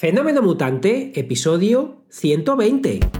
Fenómeno Mutante, episodio 120.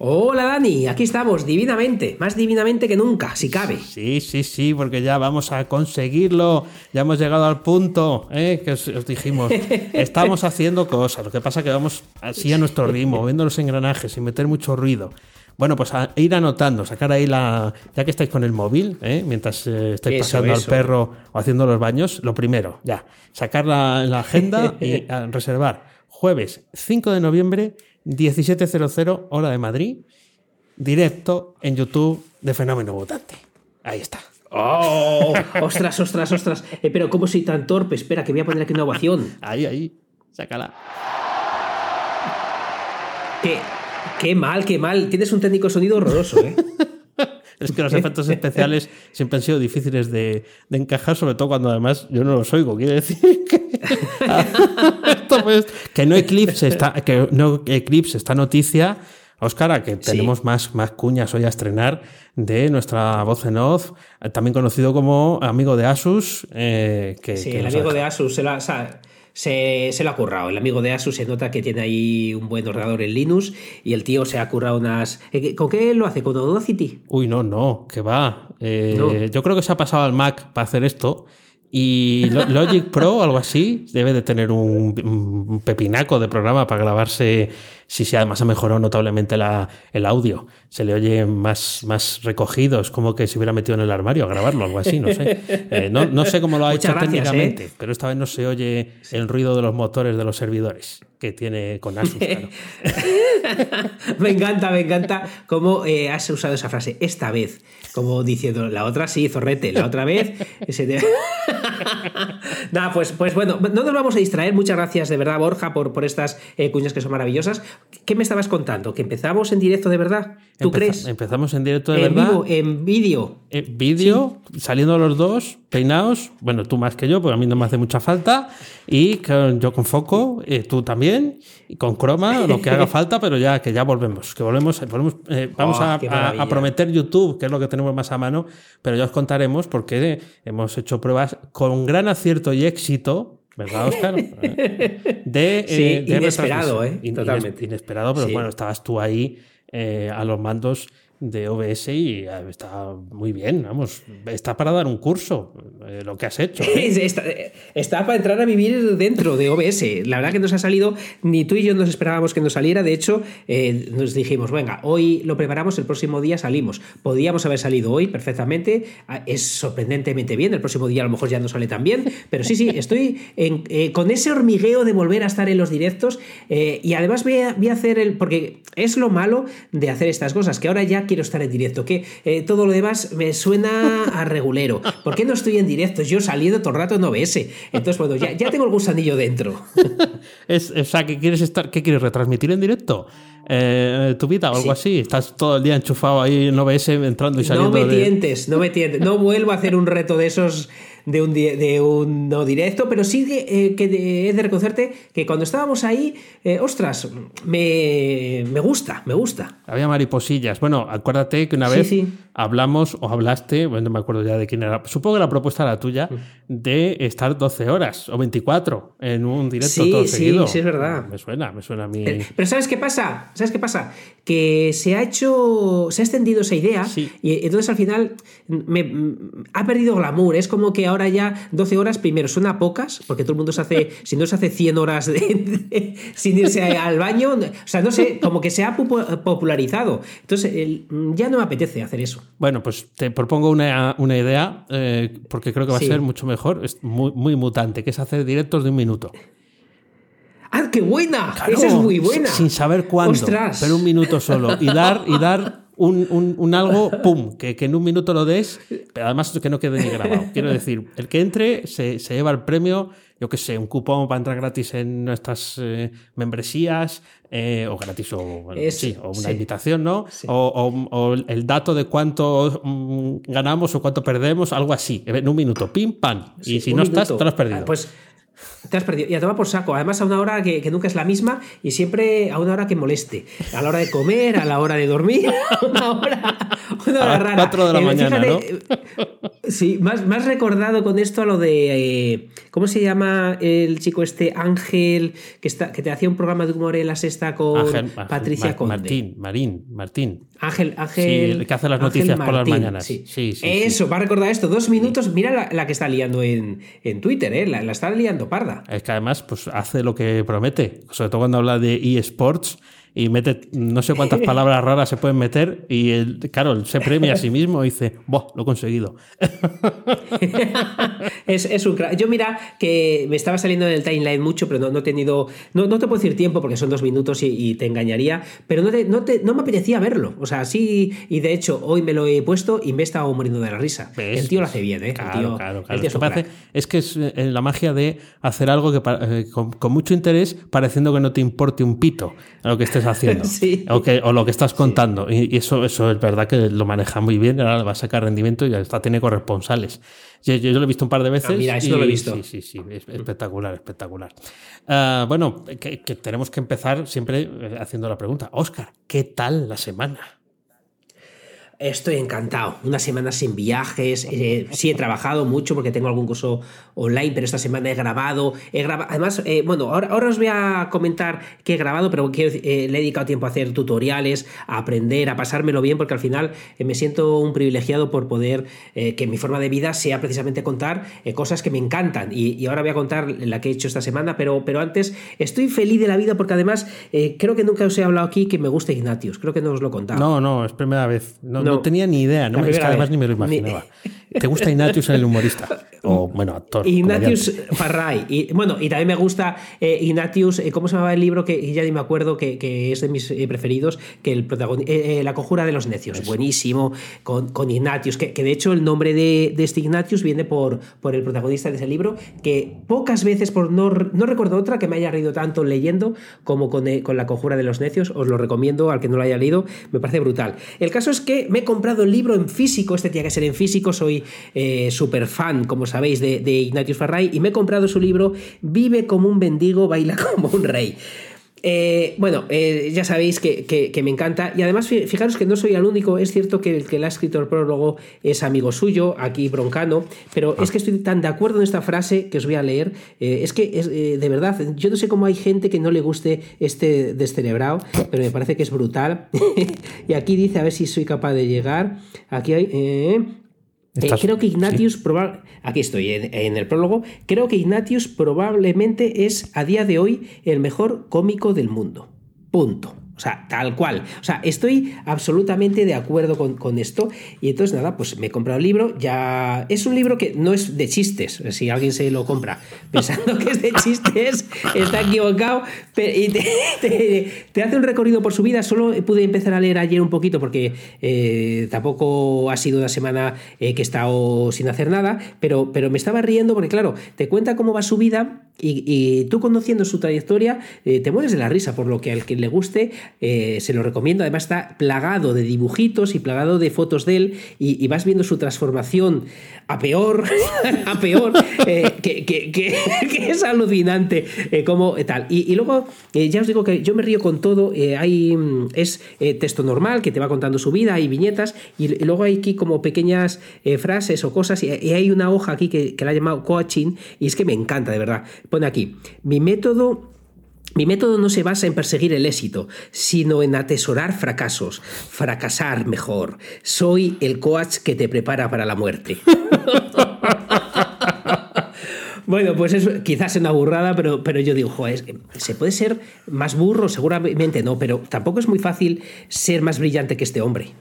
Hola Dani, aquí estamos, divinamente, más divinamente que nunca, si cabe. Sí, sí, sí, porque ya vamos a conseguirlo, ya hemos llegado al punto ¿eh? que os, dijimos, estamos haciendo cosas, lo que pasa que vamos así a nuestro ritmo, viendo los engranajes sin meter mucho ruido. Bueno, pues a ir anotando, sacar ahí la. Ya que estáis con el móvil, ¿eh? mientras eh, estáis paseando al perro o haciendo los baños, lo primero, ya, sacar la, la agenda y reservar jueves 5 de noviembre 17.00 hora de Madrid, directo en YouTube de Fenómeno Mutante. Ahí está. ¡Oh! ¡Ostras, ostras, ostras! Eh, pero ¿cómo soy tan torpe? Espera, que voy a poner aquí una ovación. Ahí, ahí. Sácala. Qué, qué mal, qué mal. Tienes un técnico de sonido horroroso, ¿eh? es que los efectos especiales siempre han sido difíciles de, de, encajar, sobre todo cuando además yo no los oigo. Quiere decir que, pues, que no eclipse esta, que no eclipse esta noticia. Óscar, que tenemos sí. más, más cuñas hoy a estrenar de nuestra voz en off, también conocido como amigo de Asus. Eh, que, sí, que el amigo de Asus. Se la, o sea, se, se, lo ha currado. El amigo de Asus se nota que tiene ahí un buen ordenador en Linux y el tío se ha currado unas. eh, ¿Con qué lo hace? ¿Con Audacity? Uy, no, no, que va. Eh, no. Yo creo que se ha pasado al Mac para hacer esto. Y Logic Pro algo así debe de tener un, un, pepinaco de programa para grabarse. Sí, sí, además ha mejorado notablemente la, el audio. Se le oye más, más recogido, es como que se hubiera metido en el armario a grabarlo, algo así, no sé. Eh, no, no, sé cómo lo ha Muchas hecho gracias, técnicamente, ¿eh? pero esta vez no se oye el ruido de los motores de los servidores que tiene con Asus. Claro. me encanta, me encanta cómo eh, has usado esa frase, esta vez, como diciendo, la otra sí, zorrete, la otra vez. Te... Nada, pues, pues bueno, no nos vamos a distraer. Muchas gracias de verdad, Borja, por, por estas eh, cuñas que son maravillosas. ¿Qué me estabas contando? ¿Que empezamos en directo de verdad? ¿Tú Empeza crees? Empezamos en directo de en verdad. Vivo, en vídeo. En vídeo, sí. saliendo los dos, peinados. Bueno, tú más que yo, porque a mí no me hace mucha falta. Y con, yo con foco, eh, tú también. Y con croma, lo que haga falta, pero ya que ya volvemos. Que volvemos, volvemos eh, vamos oh, a, a, a, prometer YouTube, que es lo que tenemos más a mano, pero ya os contaremos porque hemos hecho pruebas con gran acierto y éxito ¿Verdad, Oscar? De, sí, eh, de inesperado, ¿eh? Totalmente. Inesperado, pero sí. bueno, estabas tú ahí eh, a los mandos de OBS y eh, está muy bien, vamos, está para dar un curso, eh, lo que has hecho. ¿eh? está, para entrar a vivir dentro de OBS. La verdad que nos ha salido, ni tú y yo nos esperábamos que nos saliera, de hecho, nos dijimos, venga, hoy lo preparamos, el próximo día salimos. Podíamos haber salido hoy perfectamente, ah, es sorprendentemente bien, el próximo día a lo mejor ya no sale tan bien, pero sí, sí, estoy con ese hormigueo de volver a estar en los directos y además voy a, voy a hacer el, porque es lo malo de hacer estas cosas, que ahora ya quiero estar en directo, que eh, todo lo demás me suena a regulero. ¿Por qué no estoy en directo? Yo saliendo todo el rato en OBS. Entonces, bueno, ya, ya tengo el gusanillo dentro. es, o sea, ¿qué quieres estar? ¿Qué quieres retransmitir en directo? Eh, tu vida o algo sí. así. Estás todo el día enchufado ahí en OBS entrando y saliendo. No me de... tientes, no me tientes. No vuelvo a hacer un reto de esos de un, de un no directo, pero sí que, eh, que he de reconocerte que cuando estábamos ahí, eh, ostras, me, me, gusta, me gusta. Había mariposillas. Bueno, acuérdate que una vez sí, sí. hablamos o hablaste, bueno, no me acuerdo ya de quién era, supongo que la propuesta era tuya, de estar 12 horas o 24 en un directo sí, todo seguido. Sí, sí, es verdad. Me suena, me suena a mí. Pero, pero ¿sabes qué pasa? ¿Sabes qué pasa? Que se ha hecho, se ha extendido esa idea y entonces al final me, ha perdido glamour. Es como que ahora ya 12 horas, primero, suena pocas, porque todo el mundo se hace, si no se hace 100 horas de, de, sin irse al baño, o sea, no sé, como que se ha popularizado. Entonces, el, ya no me apetece hacer eso. Bueno, pues te propongo una, una idea, eh, porque creo que va sí. a ser mucho mejor, es muy, muy mutante, que es hacer directos de un minuto. ¡Ah, qué buena! Claro, Esa es muy buena. Sin saber cuándo, ¡Ostras! pero un minuto solo. Y dar, y dar un, un, un, algo, pum, que, que, en un minuto lo des, pero además que no quede ni grabado. Quiero decir, el que entre se, se lleva el premio yo qué sé, un cupón para entrar gratis en nuestras eh, membresías, eh, o gratis o, sí, o una invitación, ¿no? O, el dato de cuánto mm, ganamos o cuánto perdemos, algo así, en un minuto, pim, pam. y si no estás, te lo has perdido. Ah, pues te has perdido. Y a tomar por saco. Además, a una hora que, nunca es la misma y siempre a una hora que moleste. A la hora de comer, a la hora de dormir, a una hora, una hora rara. 4 de la eh, mañana, ¿no? Sí, más, más recordado con esto a lo de. Eh, ¿Cómo se llama el chico este? Ángel, que, está, que te hacía un programa de humor en la sexta con Patricia Conde. Martín, Marín, Martín. Ángel, Ángel. Sí, el que hace las noticias por las mañanas. Sí, sí, Eso, va a recordar esto. Dos minutos. Mira la, que está liando en, Twitter, ¿eh? La, la está liando parda. Es que además pues, hace lo que promete. Sobre todo cuando habla de eSports y mete no sé cuántas palabras raras se pueden meter y el, claro, se premia a sí mismo y dice, ¡boh! Lo he conseguido. es, un Yo mira que me estaba saliendo en el timeline mucho, pero no, he tenido, no, te puedo decir tiempo porque son dos minutos y, te engañaría, pero no, no, me apetecía verlo. O sea, sí, y de hecho hoy me lo he puesto y me he estado muriendo de la risa. El tío lo hace bien, ¿eh? Claro, claro, es, que es eh, la magia de hacer algo que eh, con, con mucho interés pareciendo que no te importe un pito a lo que estés haciendo o, lo que estás contando. Y, eso, eso es verdad que lo maneja muy bien, ahora va a sacar rendimiento y ya está, tiene corresponsales. Yo, yo, lo he visto un par de veces. Ah, mira, eso lo he visto. Sí, sí, sí, espectacular, espectacular. Ah, bueno, que, que tenemos que empezar siempre eh, haciendo la pregunta. Oscar, ¿qué tal la semana? Estoy encantado. Una semana sin viajes. Eh, sí, he trabajado mucho porque tengo algún curso online, pero esta semana he grabado. He grabado. Además, eh, bueno, ahora, ahora, os voy a comentar que he grabado, pero eh, le he dedicado tiempo a hacer tutoriales, a aprender, a pasármelo bien, porque al final me siento un privilegiado por poder que mi forma de vida sea precisamente contar cosas que me encantan. Y, ahora voy a contar la que he hecho esta semana, pero, pero antes estoy feliz de la vida porque además creo que nunca os he hablado aquí que me gusta Ignatius. Creo que no os lo he contado. No, no, es primera vez. No, tenía ni idea, ¿no? Es que además ni me lo imaginaba. ¿Te gusta Ignatius el humorista? O, bueno, actor. Ignatius Farray. Y, bueno, y también me gusta eh, Ignatius, eh, ¿cómo se llamaba el libro? Que ya ni me acuerdo, que, es de mis eh, preferidos, que el protagonista, La conjura de los necios. Buenísimo, con, con Ignatius, que, de hecho el nombre de, este Ignatius viene por, por el protagonista de ese libro, que pocas veces, por no, no recuerdo otra que me haya reído tanto leyendo como con, con La conjura de los necios. Os lo recomiendo al que no lo haya leído, me parece brutal. El caso es que he comprado el libro en físico, este tiene que ser en físico, soy eh, súper fan, como sabéis, de, de Ignatius Farray y me he comprado su libro Vive como un bendigo, baila como un rey. Eh, bueno, eh, ya sabéis que, me encanta. Y además fijaros que no soy el único, es cierto que el que le ha escrito el prólogo es amigo suyo, aquí broncano, pero es que estoy tan de acuerdo en esta frase que os voy a leer, eh, es que es, de verdad, yo no sé cómo hay gente que no le guste este descerebrado, pero me parece que es brutal. Y aquí dice, a ver si soy capaz de llegar, aquí hay... Eh, creo que Ignatius, aquí estoy en, el prólogo, creo que Ignatius probablemente es a día de hoy el mejor cómico del mundo. Punto. O sea, tal cual. O sea, estoy absolutamente de acuerdo con, esto. Y entonces, nada, pues me he comprado el libro. Ya. Es un libro que no es de chistes. Si alguien se lo compra pensando que es de chistes, está equivocado. Y te, hace un recorrido por su vida. Solo pude empezar a leer ayer un poquito porque eh, tampoco ha sido una semana eh, que he estado sin hacer nada. Pero, pero me estaba riendo porque, claro, te cuenta cómo va su vida. Y, tú conociendo su trayectoria, eh, te mueres de la risa. Por lo que al que le guste eh, se lo recomiendo. Además está plagado de dibujitos y plagado de fotos de él y, vas viendo su transformación a peor, a peor, eh, que, es alucinante eh, como tal. Y, luego, ya os digo que yo me río con todo. hay mm, Es texto normal que te va contando su vida, hay viñetas y, luego hay aquí como pequeñas frases o cosas y, hay una hoja aquí que, que la ha llamado coaching y es que me encanta, de verdad. Pone aquí, mi método mi método no se basa en perseguir el éxito, sino en atesorar fracasos, fracasar mejor. Soy el coach que te prepara para la muerte. Bueno, pues eso quizás es una burrada, pero, pero yo digo, joder, ¿se puede ser más burro? Seguramente no, pero tampoco es muy fácil ser más brillante que este hombre.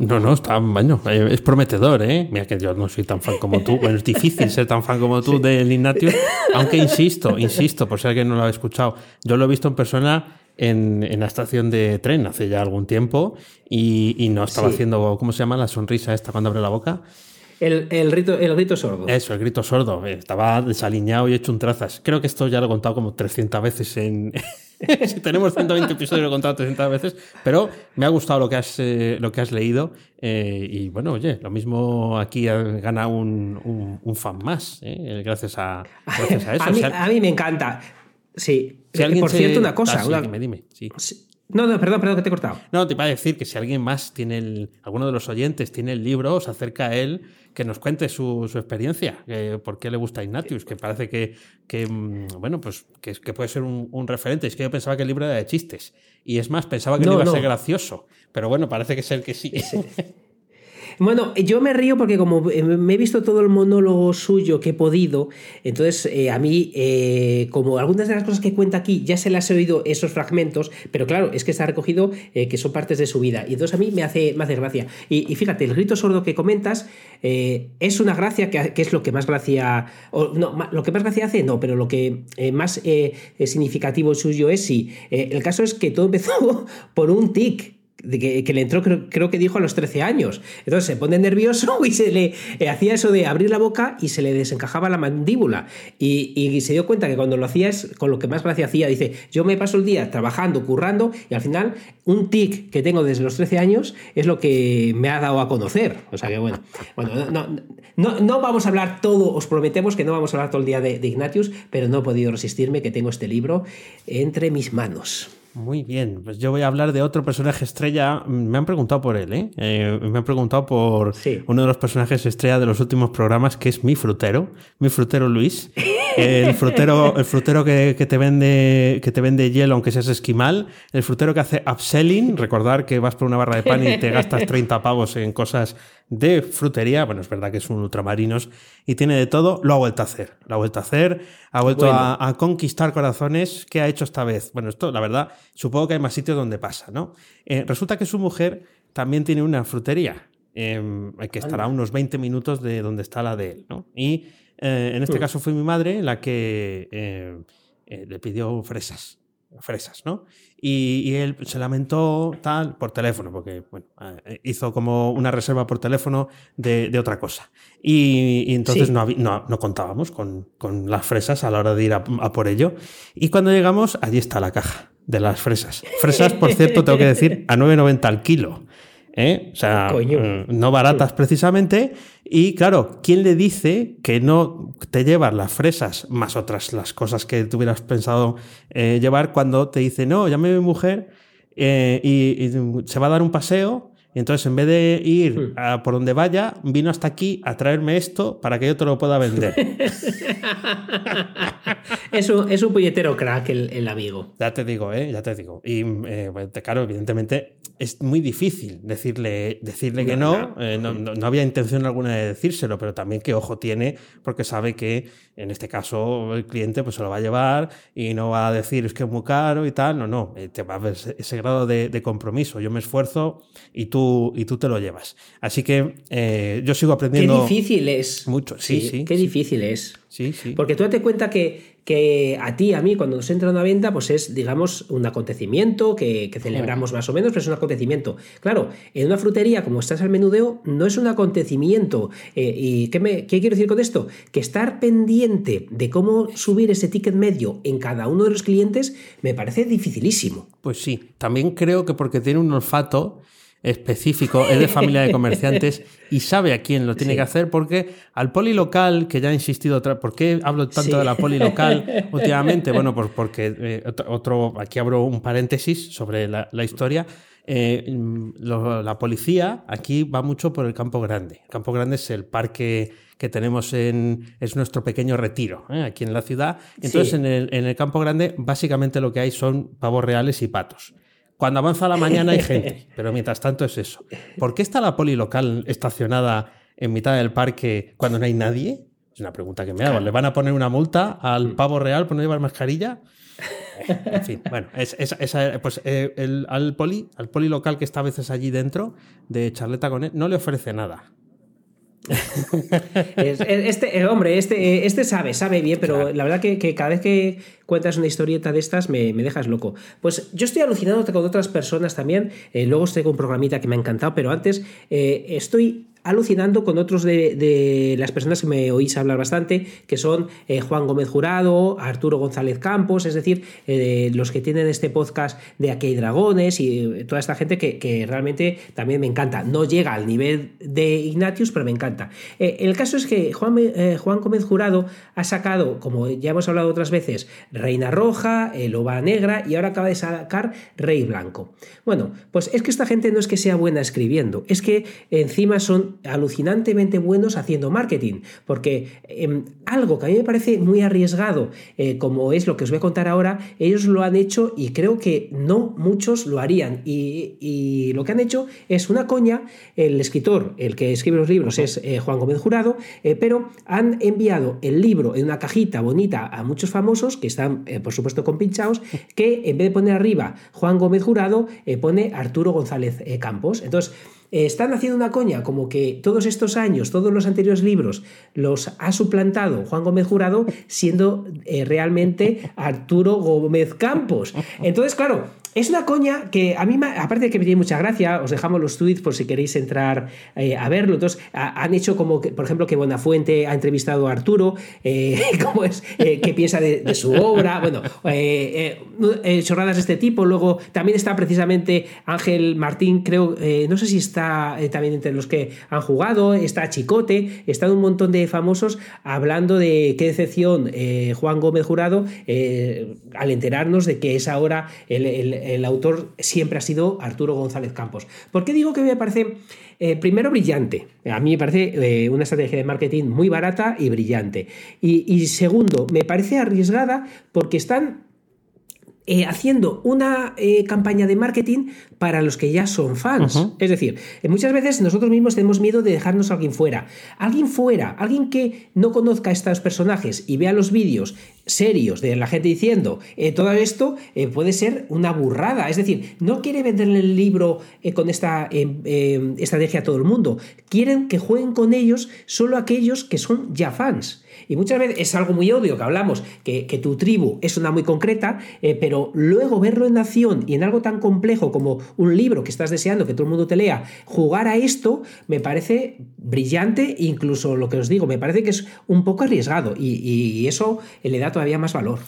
No, no, está, bueno, eh, es prometedor, ¿eh? Mira que yo no soy tan fan como tú. Bueno, es difícil ser tan fan como tú de Ignatius, aunque insisto, insisto, por si alguien no lo ha escuchado, yo lo he visto en persona en, la estación de tren hace ya algún tiempo y, no estaba haciendo, ¿cómo se llama? La sonrisa esta cuando abre la boca. El, el, rito, el grito sordo. Eso, el grito sordo. Estaba desaliñado y hecho un trazas. Creo que esto ya lo he contado como 300 veces en... si tenemos 120 episodios lo he contado 300 veces, pero me ha gustado lo que has, eh, lo que has leído eh, y bueno, oye, lo mismo aquí gana un, un, fan más, eh, gracias, a, gracias a eso. a, mí, a mí me encanta. Sí. Si Por cierto, una cosa. Ah, dime, dime. Sí. No, no, perdón, perdón, que te he cortado. No, te iba a decir que si alguien más tiene el, alguno de los oyentes tiene el libro, os acerca a él, que nos cuente su, su experiencia, por qué le gusta Ignatius, que parece que, que mm, bueno, pues que, que puede ser un, un, referente. Es que yo pensaba que el libro era de chistes. Y es más, pensaba que no, iba a ser gracioso. Pero bueno, parece que es el que sí. Bueno, yo me río porque como eh, me he visto todo el monólogo suyo que he podido, entonces eh, a mí, eh, como algunas de las cosas que cuenta aquí, ya se las he oído esos fragmentos, pero claro, es que está recogido que son partes de su vida. Y entonces a mí me hace, me hace gracia. Y, fíjate, el grito sordo que comentas es una gracia que, es lo que más gracia, o, no, lo que más gracia hace, no, pero lo que más significativo suyo es sí. el caso es que todo empezó por un tic que, que, le entró, creo, que dijo a los 13 años. Entonces se pone nervioso y se le eh, hacía eso de abrir la boca y se le desencajaba la mandíbula. Y, y, se dio cuenta que cuando lo hacía es con lo que más gracia hacía. Dice, yo me paso el día trabajando, currando y al final un tic que tengo desde los 13 años es lo que me ha dado a conocer. O sea que bueno, bueno no, no, no vamos a hablar todo, os prometemos que no vamos a hablar todo el día de, de Ignatius, pero no he podido resistirme que tengo este libro entre mis manos. Muy bien, pues yo voy a hablar de otro personaje estrella. Me han preguntado por él, ¿eh? eh me han preguntado por uno de los personajes estrella de los últimos programas, que es mi frutero, mi frutero Luis. El frutero, el frutero que, te vende, que te vende hielo aunque seas esquimal. El frutero que hace upselling. Recordar que vas por una barra de pan y te gastas 30 pavos en cosas de frutería. Bueno, es verdad que es un ultramarinos y tiene de todo. Lo ha vuelto a hacer. Lo ha vuelto a hacer. Ha vuelto a, conquistar corazones. ¿Qué ha hecho esta vez? Bueno, esto, la verdad, supongo que hay más sitios donde pasa, ¿no? Eh, resulta que su mujer también tiene una frutería. Em, que estará a unos 20 minutos de donde está la de él, ¿no? Y eh, en este mm. caso fue mi madre la que eh, le pidió fresas fresas, ¿no? Y, él se lamentó tal por teléfono, porque bueno, eh, hizo como una reserva por teléfono de, otra cosa. Y, entonces no, no, contábamos con, con, las fresas a la hora de ir a, por ello. Y cuando llegamos, allí está la caja de las fresas. Fresas, por cierto, tengo que decir, a 9,90 al kilo. ¿Eh? O sea, mm, no baratas precisamente. Y claro, ¿quién le dice que no te llevas las fresas más otras las cosas que tuvieras pensado eh, llevar cuando te dice, no, llame a mi mujer eh, y, se va a dar un paseo entonces, en vez de ir hmm. por donde vaya, vino hasta aquí a traerme esto para que yo te lo pueda vender. es, un, es un puñetero crack el, amigo. Ya te digo, ¿eh? Ya te digo. Y eh, claro, evidentemente es muy difícil decirle, decirle que no. Eh, no, no. había intención alguna de decírselo, pero también qué ojo tiene, porque sabe que en este caso el cliente pues se lo va a llevar y no va a decir es que es muy caro y tal. No, no. Eh, te va a haber ese grado de, de compromiso. Yo me esfuerzo y tú y tú te lo llevas. Así que eh, yo sigo aprendiendo. Qué difícil es. Mucho, sí, sí. qué difícil es. Sí, sí. Porque tú date cuenta que, que a ti, a mí, cuando nos entra una venta, pues es, digamos, un acontecimiento que, celebramos más o menos, pero es un acontecimiento. Claro, en una frutería, como estás al menudeo, no es un acontecimiento. Eh, ¿Y qué, me, qué quiero decir con esto? Que estar pendiente de cómo subir ese ticket medio en cada uno de los clientes me parece dificilísimo. Pues sí, también creo que porque tiene un olfato específico, es de familia de comerciantes y sabe a quién lo tiene que hacer porque al polilocal, que ya he insistido, ¿por qué hablo tanto de la polilocal últimamente? Bueno, pues porque eh, otro, aquí abro un paréntesis sobre la, historia. Eh, la policía aquí va mucho por el Campo Grande. El Campo Grande es el parque que tenemos en. es nuestro pequeño retiro, ¿eh? aquí en la ciudad. Entonces, en, el, en el Campo Grande, básicamente lo que hay son pavos reales y patos. Cuando avanza la mañana hay gente, pero mientras tanto es eso. ¿Por qué está la poli local estacionada en mitad del parque cuando no hay nadie? Es una pregunta que me hago. ¿Le van a poner una multa al mm. pavo real por no llevar mascarilla? En fin, bueno, es, pues eh, el, al, poli, al poli local que está a veces allí dentro de charleta con él, no le ofrece nada. Este, eh, hombre, este, eh, este sabe, sabe bien, pero la verdad que, cada vez que cuentas una historieta de estas me, dejas loco. Pues yo estoy alucinando con otras personas también. Eh, luego estoy con un programita que me ha encantado, pero antes estoy alucinando con otros de, las personas que me oís hablar bastante, que son eh, Juan Gómez Jurado, Arturo González Campos, es decir, eh, los que tienen este podcast de Aquí dragones y eh, toda esta gente que, realmente también me encanta. No llega al nivel de Ignatius, pero me encanta. el caso es que Juan, Juan Gómez Jurado ha sacado, como ya hemos hablado otras veces, Reina Roja, Loba Negra y ahora acaba de sacar Rey Blanco. Bueno, pues es que esta gente no es que sea buena escribiendo, es que encima son alucinantemente buenos haciendo marketing, porque em, algo que a mí me parece muy arriesgado, eh, como es lo que os voy a contar ahora, ellos lo han hecho y creo que no muchos lo harían. Y, lo que han hecho es una coña, el escritor, el que escribe los libros es eh, Juan Gómez Jurado, eh, pero han enviado el libro en una cajita bonita a muchos famosos, que están por supuesto compinchados, que en vez de poner arriba Juan Gómez Jurado, pone Arturo González Campos. Entonces, eh, están haciendo una coña como que todos estos años, todos los anteriores libros, los ha suplantado Juan Gómez Jurado siendo eh, realmente Arturo Gómez Campos. Entonces, claro, es una coña que a mí, aparte de que me tiene mucha gracia, os dejamos los tweets por si queréis entrar eh, a verlo. Entonces, han hecho como, que, por ejemplo, que Buenafuente ha entrevistado a Arturo, eh, cómo es, eh, qué piensa de, su obra, bueno, chorradas de este tipo. Luego también está precisamente Ángel Martín, creo, no sé si está también entre los que han jugado, está Chicote, están un montón de famosos hablando de qué decepción Juan Gómez Jurado al enterarnos de que es ahora el autor siempre ha sido Arturo González Campos. ¿Por qué digo que me parece, eh, primero, brillante? A mí me parece eh, una estrategia de marketing muy barata y brillante. y segundo, me parece arriesgada porque están eh, haciendo una eh, campaña de marketing para los que ya son fans. Es decir, eh, muchas veces nosotros mismos tenemos miedo de dejarnos a alguien fuera. Alguien fuera, alguien que no conozca a estos personajes y vea los vídeos serios de la gente diciendo todo esto puede ser una burrada. Es decir, no quiere venderle el libro con esta estrategia a todo el mundo. Quieren que jueguen con ellos solo aquellos que son ya fans. Y muchas veces es algo muy obvio que hablamos, que, tu tribu es una muy concreta, eh, pero luego verlo en acción y en algo tan complejo como un libro que estás deseando que todo el mundo te lea, jugar a esto me parece brillante, incluso lo que os digo, me parece que es un poco arriesgado y, eso le da todavía más valor.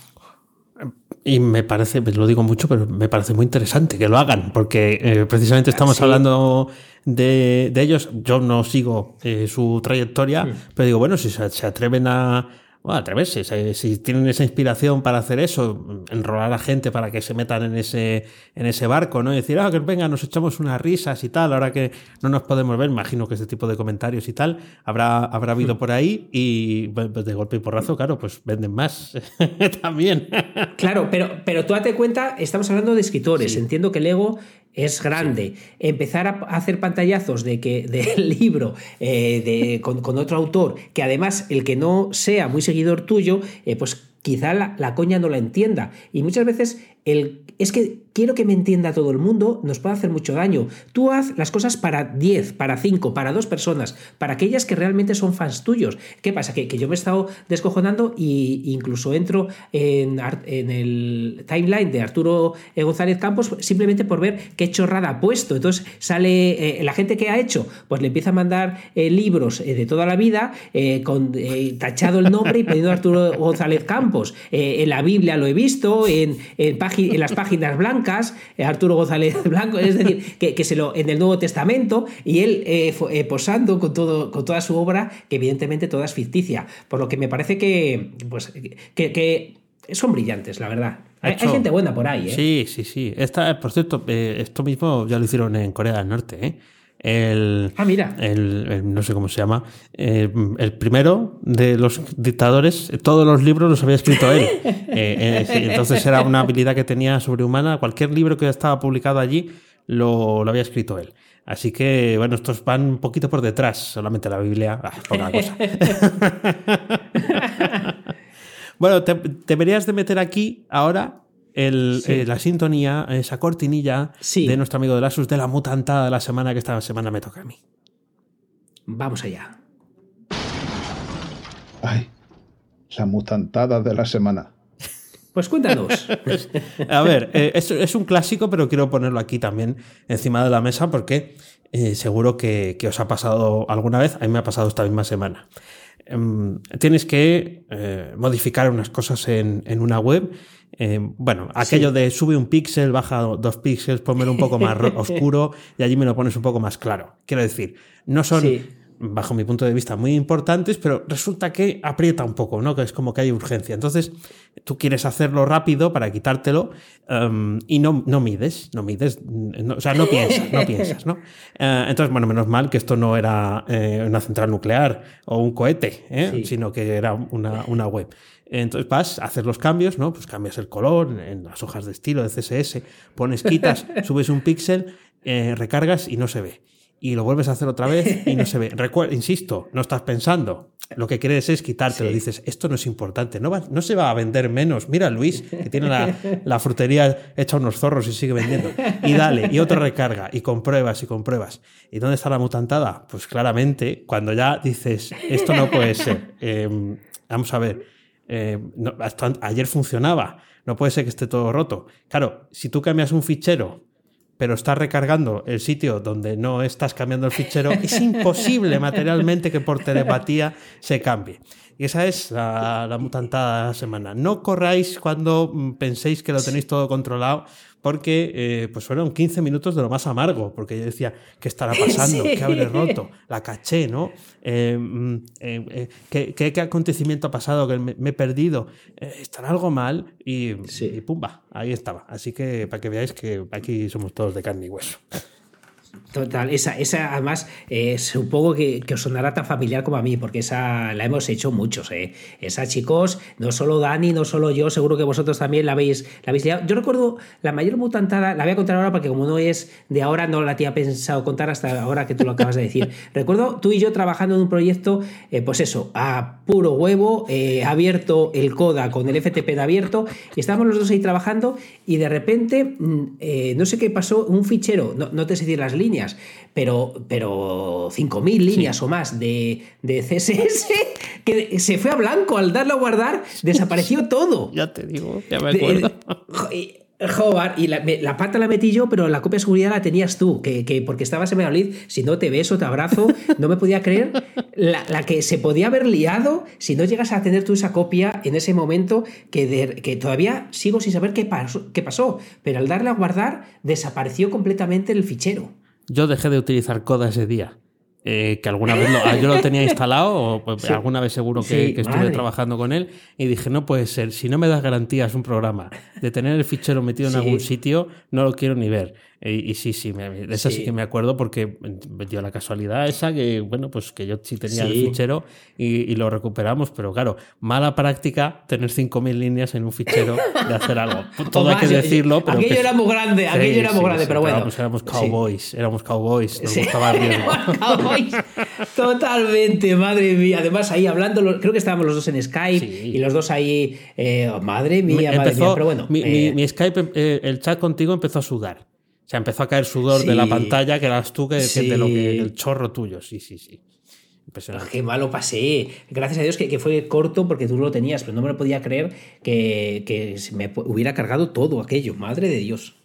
Y me parece, pues lo digo mucho, pero me parece muy interesante que lo hagan, porque eh, precisamente estamos hablando de, ellos. Yo no sigo eh, su trayectoria, pero digo, bueno, si se, atreven a, bueno, atreverse, si, si, tienen esa inspiración para hacer eso, enrolar a gente para que se metan en ese, en ese barco, ¿no? Y decir, ah, que venga, nos echamos unas risas y tal, ahora que no nos podemos ver, imagino que este tipo de comentarios y tal habrá, habrá habido por ahí y pues, pues, de golpe y porrazo, claro, pues venden más también. Claro, pero, pero tú date cuenta, estamos hablando de escritores, entiendo que el ego es grande. Empezar a hacer pantallazos de que del libro eh, de, con, otro autor, que además el que no sea muy seguidor tuyo, eh, pues quizá la, la, coña no la entienda. Y muchas veces el, es que quiero que me entienda todo el mundo, nos puede hacer mucho daño. Tú haz las cosas para 10, para 5, para 2 personas, para aquellas que realmente son fans tuyos. ¿Qué pasa? Que, yo me he estado descojonando e incluso entro en, en, el timeline de Arturo eh, González Campos simplemente por ver qué chorrada ha puesto. Entonces sale eh, la gente que ha hecho, pues le empieza a mandar eh, libros de toda la vida con tachado el nombre y pedido Arturo González Campos. en la Biblia lo he visto, en, en, en las páginas blancas eh, Arturo González Blanco, es decir, que, se lo en el Nuevo Testamento y él eh, eh, posando con, todo, con toda su obra, que evidentemente toda es ficticia. Por lo que me parece que, pues, que, son brillantes, la verdad. Hay, gente buena por ahí, Sí, sí, sí. Esta, por cierto, esto mismo ya lo hicieron en Corea del Norte, ¿eh? El, ah, mira. El, no sé cómo se llama. Eh, el primero de los dictadores, todos los libros los había escrito él. Eh, eh, entonces era una habilidad que tenía sobrehumana. Cualquier libro que estaba publicado allí lo, lo, había escrito él. Así que, bueno, estos van un poquito por detrás. Solamente la Biblia, ah, poca cosa. bueno, te, deberías de meter aquí ahora el, eh, la sintonía, esa cortinilla de nuestro amigo de Lasus de la mutantada de la semana que esta semana me toca a mí. Vamos allá. Ay, la mutantada de la semana. Pues cuéntanos. a ver, eh, es, un clásico, pero quiero ponerlo aquí también encima de la mesa porque eh, seguro que, os ha pasado alguna vez. A mí me ha pasado esta misma semana. Em, tienes que eh, modificar unas cosas en, una web. Bueno, aquello de sube un píxel, baja dos píxeles, ponmelo un poco más oscuro y allí me lo pones un poco más claro. Quiero decir, no son bajo mi punto de vista, muy importantes, pero resulta que aprieta un poco, ¿no? Que es como que hay urgencia. Entonces, tú quieres hacerlo rápido para quitártelo em, y no, no mides, no mides, o sea, no piensas, no piensas, ¿no? Eh, entonces, bueno, menos mal que esto no era eh, una central nuclear o un cohete, ¿eh? sino que era una, una web. Entonces vas, hacer los cambios, ¿no? Pues cambias el color en las hojas de estilo de CSS, pones, quitas, subes un píxel, recargas y no se ve y lo vuelves a hacer otra vez y no se ve. Recuerda, insisto, no estás pensando. Lo que quieres es quitártelo. Dices, esto no es importante, no, va, no se va a vender menos. Mira Luis, que tiene la, frutería hecha unos zorros y sigue vendiendo. Y dale, y otra recarga, y compruebas y compruebas. ¿Y dónde está la mutantada? Pues claramente, cuando ya dices, esto no puede ser. Em, vamos a ver, eh, ayer funcionaba, no puede ser que esté todo roto. Claro, si tú cambias un fichero pero estás recargando el sitio donde no estás cambiando el fichero, es imposible materialmente que por telepatía se cambie. Y esa es la, la mutantada semana. No corráis cuando mm, penséis que lo tenéis todo controlado, porque eh, pues fueron 15 minutos de lo más amargo, porque yo decía, ¿qué estará pasando? ¿Qué habré roto? La caché, ¿no? Eh, mm, eh, ¿qué, ¿qué, acontecimiento ha pasado? Que me, he perdido. ¿Estará algo mal? Y, y pumba, ahí estaba. Así que para que veáis que aquí somos todos de carne y hueso. Total, esa, esa además eh, supongo que, que, os sonará tan familiar como a mí, porque esa la hemos hecho muchos. Eh. Esa, chicos, no solo Dani, no solo yo, seguro que vosotros también la habéis, la habéis liado. Yo recuerdo la mayor mutantada, la voy a contar ahora porque como no es de ahora, no la tenía pensado contar hasta ahora que tú lo acabas de decir. recuerdo tú y yo trabajando en un proyecto, eh, pues eso, a puro huevo, abierto el CODA con el FTP de abierto, y estábamos los dos ahí trabajando y de repente, mm, no sé qué pasó, un fichero, no, no te sé decir las líneas, pero, pero 5.000 líneas o más de, de, CSS, que se fue a blanco al darle a guardar, desapareció todo. Ya te digo, ya me acuerdo. Jobar, y la, pata la metí yo, pero la copia de seguridad la tenías tú, que, porque estabas en Valladolid, si no te beso, te abrazo, no me podía creer la, que se podía haber liado si no llegas a tener tú esa copia en ese momento que, que todavía sigo sin saber qué pasó, qué pasó, pero al darle a guardar desapareció completamente el fichero. Yo dejé de utilizar Coda ese día. Eh, que alguna vez lo, yo lo tenía instalado, o pues, alguna vez seguro que, estuve trabajando con él, y dije, no puede ser, si no me das garantías un programa de tener el fichero metido en algún sitio, no lo quiero ni ver. Y, sí, sí, de esa sí. que me acuerdo porque me dio la casualidad esa que, bueno, pues que yo sí tenía el fichero y, lo recuperamos, pero claro, mala práctica tener 5.000 líneas en un fichero de hacer algo. Todo hay que decirlo. Pero aquello era muy grande, aquello era muy grande, pero bueno. éramos cowboys, éramos cowboys, nos gustaba cowboys. Totalmente, madre mía. Además, ahí hablando, creo que estábamos los dos en Skype y los dos ahí, eh, madre mía, madre mía, pero bueno. Mi, eh, Skype, eh, el chat contigo empezó a sudar. Sea, empezó a caer sudor de la pantalla que eras tú que, de lo que el chorro tuyo. Sí, sí, sí. Impresionante. qué malo pasé. Gracias a Dios que, fue corto porque tú lo tenías, pero no me lo podía creer que, que me hubiera cargado todo aquello. Madre de Dios.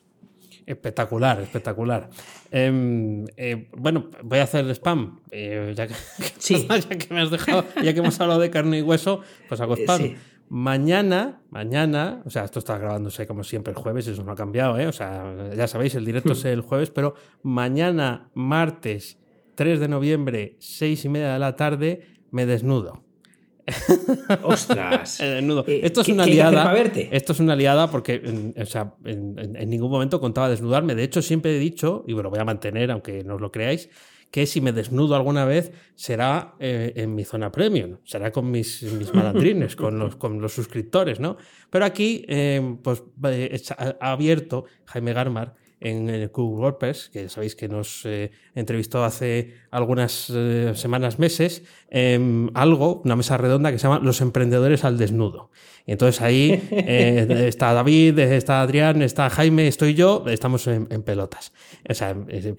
Espectacular, espectacular. Em, eh, bueno, voy a hacer spam. Eh, ya, que, sí. ya que me has dejado, ya que hemos hablado de carne y hueso, pues hago spam. Sí. Mañana, mañana, o sea, esto está grabándose como siempre el jueves, eso no ha cambiado, ¿eh? O sea, ya sabéis, el directo es el jueves, pero mañana, martes 3 de noviembre, 6 y media de la tarde, me desnudo. ¡Ostras! desnudo. Eh, esto es una liada. Esto es una liada porque o sea, en, ningún momento contaba desnudarme. De hecho, siempre he dicho, y lo voy a mantener, aunque no os lo creáis, que si me desnudo alguna vez será eh, en mi zona premium, será con mis, mis malandrines, con, los, con los suscriptores, ¿no? Pero aquí, eh, pues, eh, ha abierto Jaime Garmar en el WordPress, que sabéis que nos entrevistó hace algunas semanas, meses, em, algo, una mesa redonda que se llama Los emprendedores al desnudo. Y entonces ahí eh, está David, está Adrián, está Jaime, estoy yo, estamos en, pelotas. O sea,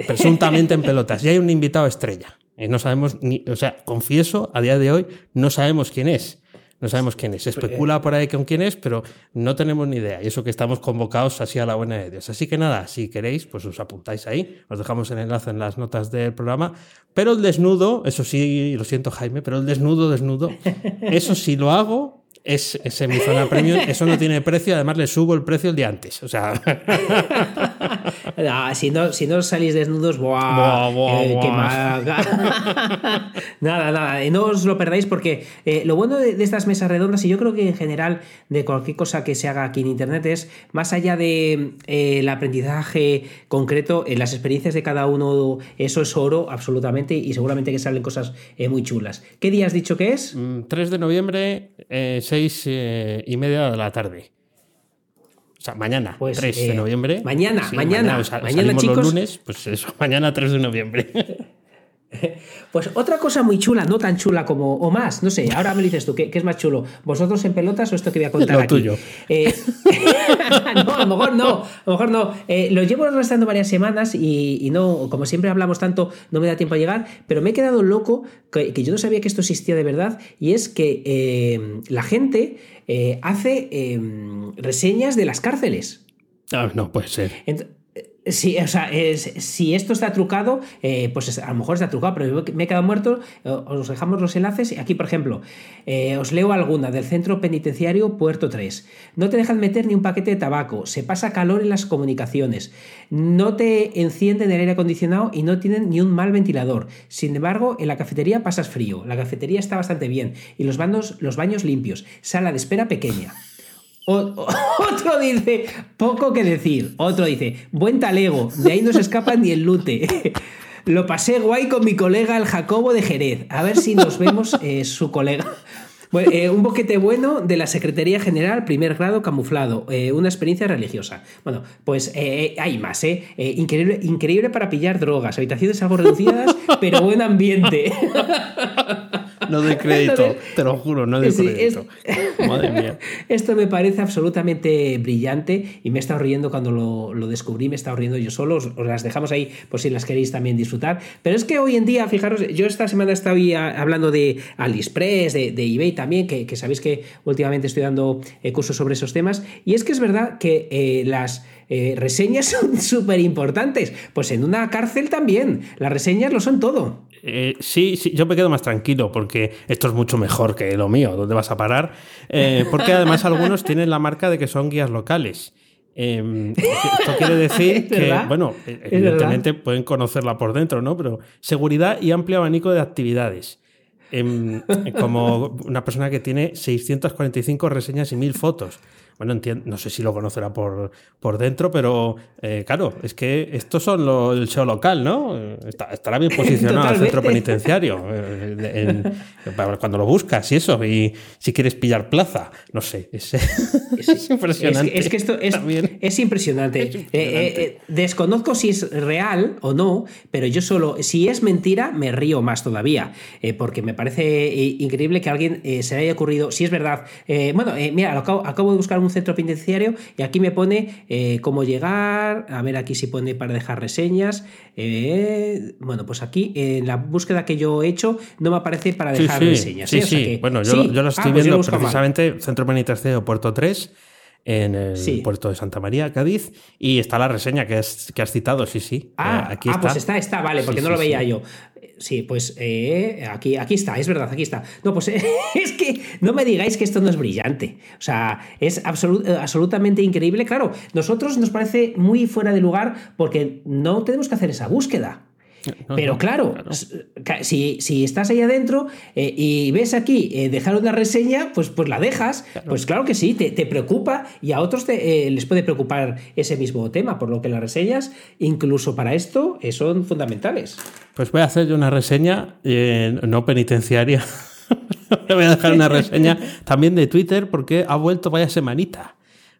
presuntamente en pelotas. Y hay un invitado estrella. Y no sabemos ni, o sea, confieso, a día de hoy no sabemos quién es. No sabemos quién es. Se especula por ahí con quién es, pero no tenemos ni idea. Y eso que estamos convocados así a la buena de Dios. Así que nada, si queréis, pues os apuntáis ahí. Os dejamos el enlace en las notas del programa. Pero el desnudo, eso sí, lo siento Jaime, pero el desnudo, desnudo, eso sí lo hago es, es mi zona premium, eso no tiene precio, además le subo el precio el día antes. O sea. si, no, si no salís desnudos, ¡buah! Eh, nada, nada, no os lo perdáis porque eh, lo bueno de, estas mesas redondas, y yo creo que en general de cualquier cosa que se haga aquí en Internet, es más allá de eh, el aprendizaje concreto, en las experiencias de cada uno, eso es oro, absolutamente, y seguramente que salen cosas muy chulas. ¿Qué día has dicho que es? 3 mm, de noviembre, 6 eh, y media de la tarde. O sea, mañana, 3 pues, de eh, noviembre. Mañana, mañana. Mañana, chicos. los lunes, pues eso, mañana 3 de noviembre. Pues otra cosa muy chula, no tan chula como, o más, no sé, ahora me dices tú, ¿qué, es más chulo? ¿Vosotros en pelotas o esto que voy a contar lo aquí? tuyo. Eh, no, a lo mejor no, a lo mejor no. Eh, lo llevo arrastrando varias semanas y, no, como siempre hablamos tanto, no me da tiempo a llegar, pero me he quedado loco, que, yo no sabía que esto existía de verdad, y es que eh, la gente hace reseñas de las cárceles. Ah, no puede ser. Sí, o sea, si esto está trucado, eh, pues a lo mejor está trucado, pero me he quedado muerto. Eh, os dejamos los enlaces. Aquí, por ejemplo, eh, os leo alguna del Centro Penitenciario Puerto 3. No te dejan meter ni un paquete de tabaco, se pasa calor en las comunicaciones, no te encienden el aire acondicionado y no tienen ni un mal ventilador. Sin embargo, en la cafetería pasas frío. La cafetería está bastante bien y los baños, los baños limpios. Sala de espera pequeña. otro dice, poco que decir. Otro dice, buen talego, de ahí no se escapa ni el lute. Lo pasé guay con mi colega el Jacobo de Jerez. A ver si nos vemos eh, su colega. Eh, un boquete bueno de la Secretaría General, primer grado camuflado, eh, una experiencia religiosa. Bueno, pues hay más, ¿eh? increíble, increíble para pillar drogas, habitaciones algo reducidas, pero buen ambiente. No doy crédito, te lo juro, no doy crédito. Madre mía. Esto me parece absolutamente brillante y me he estado riendo cuando lo, descubrí, me he estado riendo yo solo. Os, las dejamos ahí por si las queréis también disfrutar. Pero es que hoy en día, fijaros, yo esta semana he estado hablando de AliExpress, de, eBay también, que, sabéis que últimamente estoy dando eh, cursos sobre esos temas. Y es que es verdad que eh, las eh, reseñas son súper importantes. Pues en una cárcel también. Las reseñas lo son todo. Eh, sí, sí, yo me quedo más tranquilo porque esto es mucho mejor que lo mío. ¿Dónde vas a parar? Eh, porque además algunos tienen la marca de que son guías locales. Em, esto quiere decir que, bueno, evidentemente pueden conocerla por dentro, ¿no? Pero seguridad y amplio abanico de actividades. Em, como una persona que tiene 645 reseñas y 1000 fotos. Bueno, entiendo, no sé si lo conocerá por, por dentro, pero eh, claro, es que estos son lo, el show local, ¿no? estará bien posicionado el centro penitenciario eh, cuando lo buscas y eso, y si quieres pillar plaza, no sé, es, impresionante. Es, que esto es, impresionante. Eh, desconozco si es real o no, pero yo solo, si es mentira, me río más todavía, porque me parece increíble que a alguien se le haya ocurrido, si es verdad, bueno, mira, acabo, acabo de buscar un centro penitenciario y aquí me pone eh, cómo llegar, a ver aquí si pone para dejar reseñas. Eh, bueno, pues aquí en la búsqueda que yo he hecho no me aparece para dejar reseñas. Sí, ¿eh? sí. bueno, yo, lo estoy ah, pues viendo precisamente, Centro Penitenciario Puerto 3 en el puerto de Santa María, Cádiz, y está la reseña que has, que has citado, sí, sí. Ah, aquí ah, pues está, está, vale, porque no lo veía yo. Sí, pues eh, aquí, aquí está, es verdad, aquí está. No, pues es que no me digáis que esto no es brillante. O sea, es absolutamente increíble. Claro, nosotros nos parece muy fuera de lugar porque no tenemos que hacer esa búsqueda. Pero claro, Si, estás ahí adentro eh, y ves aquí eh, dejar una reseña, pues, pues la dejas. Pues claro que sí, te, preocupa y a otros eh, les puede preocupar ese mismo tema, por lo que las reseñas, incluso para esto, son fundamentales. Pues voy a hacer una reseña no penitenciaria. voy a dejar una reseña también de Twitter porque ha vuelto vaya semanita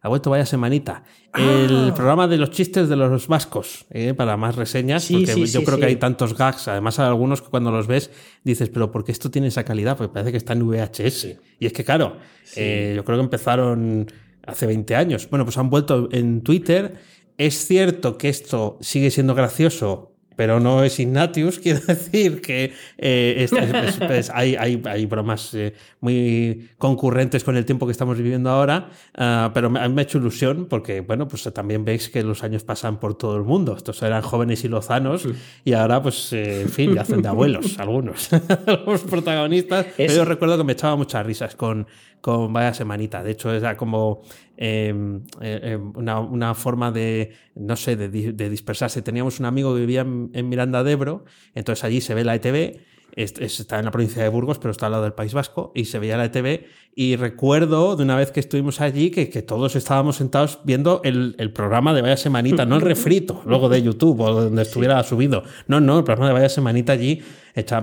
ha vuelto vaya semanita. El ah. programa de los chistes de los vascos, eh, para más reseñas, porque yo creo que hay tantos gags, además hay algunos que cuando los ves dices, pero ¿por qué esto tiene esa calidad? Pues parece que está en VHS. Y es que claro, eh, yo creo que empezaron hace 20 años. Bueno, pues han vuelto en Twitter. Es cierto que esto sigue siendo gracioso pero no es Ignatius, quiero decir que eh, hay, hay, hay, bromas eh, muy concurrentes con el tiempo que estamos viviendo ahora, uh, pero me, me, ha hecho ilusión porque, bueno, pues también veis que los años pasan por todo el mundo. Estos eran jóvenes y lozanos y ahora, pues, eh, en fin, hacen de abuelos algunos, los protagonistas. Pero yo recuerdo que me echaba muchas risas con, con Vaya Semanita. De hecho, era como em, eh, em, una, una, forma de, no sé, de, de, dispersarse. Teníamos un amigo que vivía en, en Miranda de Ebro, entonces allí se ve la ETV está en la provincia de Burgos, pero está al lado del País Vasco, y se veía la ETV. Y recuerdo de una vez que estuvimos allí que, que todos estábamos sentados viendo el, el, programa de Vaya Semanita, no el refrito, luego de YouTube o donde estuviera sí. subido. No, no, el programa de Vaya Semanita allí,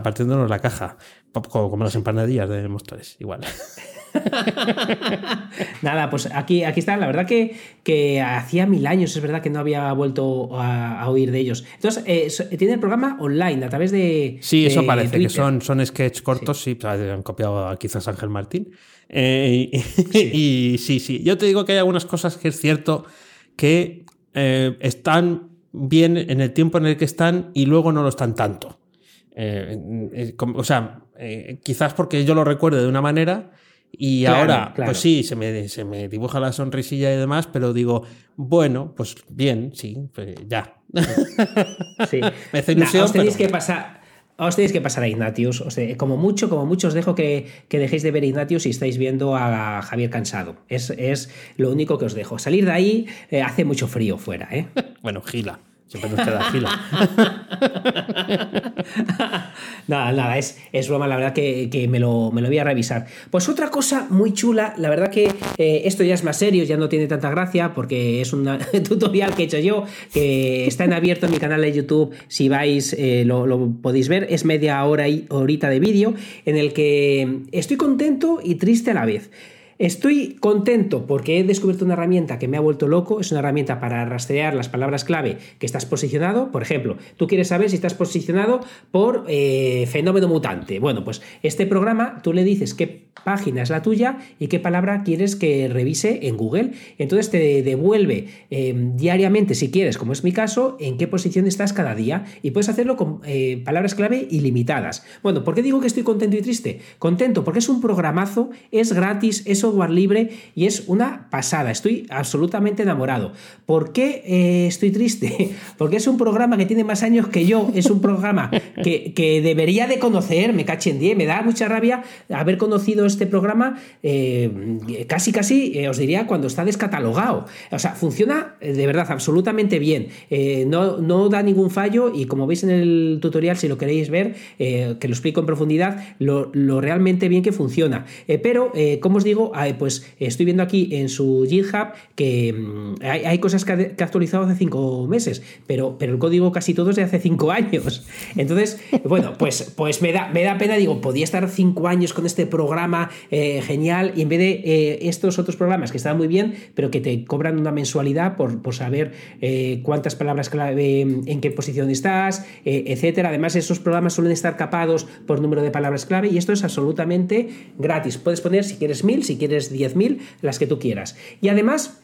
partiéndonos la caja, como, como las empanadillas de Mostores, igual. Nada, pues aquí, aquí está. La verdad que, que hacía mil años, es verdad que no había vuelto a, a oír de ellos. Entonces, eh, tiene el programa online a través de. Sí, eso parece, Twitter. que son, son sketch cortos, sí, sí han copiado a quizás Ángel Martín. Eh, y, sí. y, sí, sí. Yo te digo que hay algunas cosas que es cierto que eh, están bien en el tiempo en el que están y luego no lo están tanto. Eh, o sea, quizás porque yo lo recuerdo de una manera y claro, ahora, claro. pues sí, se me, se me, dibuja la sonrisilla y demás, pero digo, bueno, pues bien, sí, pues ya. Sí. me hace ilusión. Nah, os tenéis pero... que pasar. Os tenéis que pasar a Ignatius. O sea, como mucho, como mucho os dejo que, que, dejéis de ver a Ignatius si estáis viendo a Javier Cansado. Es, es lo único que os dejo. Salir de ahí eh, hace mucho frío fuera, ¿eh? bueno, gila. Siempre nos queda fila. nada, nada, es, es broma, la verdad que, que me, lo, me, lo, voy a revisar. Pues otra cosa muy chula, la verdad que eh, esto ya es más serio, ya no tiene tanta gracia, porque es un tutorial que he hecho yo, que está en abierto en mi canal de YouTube, si vais eh, lo, lo, podéis ver, es media hora y horita de vídeo, en el que estoy contento y triste a la vez. Estoy contento porque he descubierto una herramienta que me ha vuelto loco. Es una herramienta para rastrear las palabras clave que estás posicionado. Por ejemplo, tú quieres saber si estás posicionado por eh, fenómeno mutante. Bueno, pues este programa tú le dices qué página es la tuya y qué palabra quieres que revise en Google. Entonces te devuelve eh, diariamente, si quieres, como es mi caso, en qué posición estás cada día y puedes hacerlo con eh, palabras clave ilimitadas. Bueno, ¿por qué digo que estoy contento y triste? Contento porque es un programazo, es gratis, es software libre y es una pasada. Estoy absolutamente enamorado. ¿Por qué eh, estoy triste? Porque es un programa que tiene más años que yo. Es un programa que, que debería de conocer. Me caché en 10. Me da mucha rabia haber conocido este programa eh, casi, casi, eh, os diría, cuando está descatalogado. O sea, funciona de verdad absolutamente bien. No, no, da ningún fallo y como veis en el tutorial, si lo queréis ver, que lo explico en profundidad, lo, lo realmente bien que funciona. pero, como os digo, pues estoy viendo aquí en su GitHub que mm, hay, hay cosas que ha, que ha, actualizado hace cinco meses, pero, pero el código casi todo es de hace cinco años. Entonces, bueno, pues, pues me, da, me da pena, digo, podía estar cinco años con este programa eh, genial y en vez de eh, estos otros programas que están muy bien, pero que te cobran una mensualidad por, por saber eh, cuántas palabras clave, en qué posición estás, etcétera. Además, esos programas suelen estar capados por número de palabras clave y esto es absolutamente gratis. Puedes poner si quieres mil, si quieres 10.000, las que tú quieras. Y además,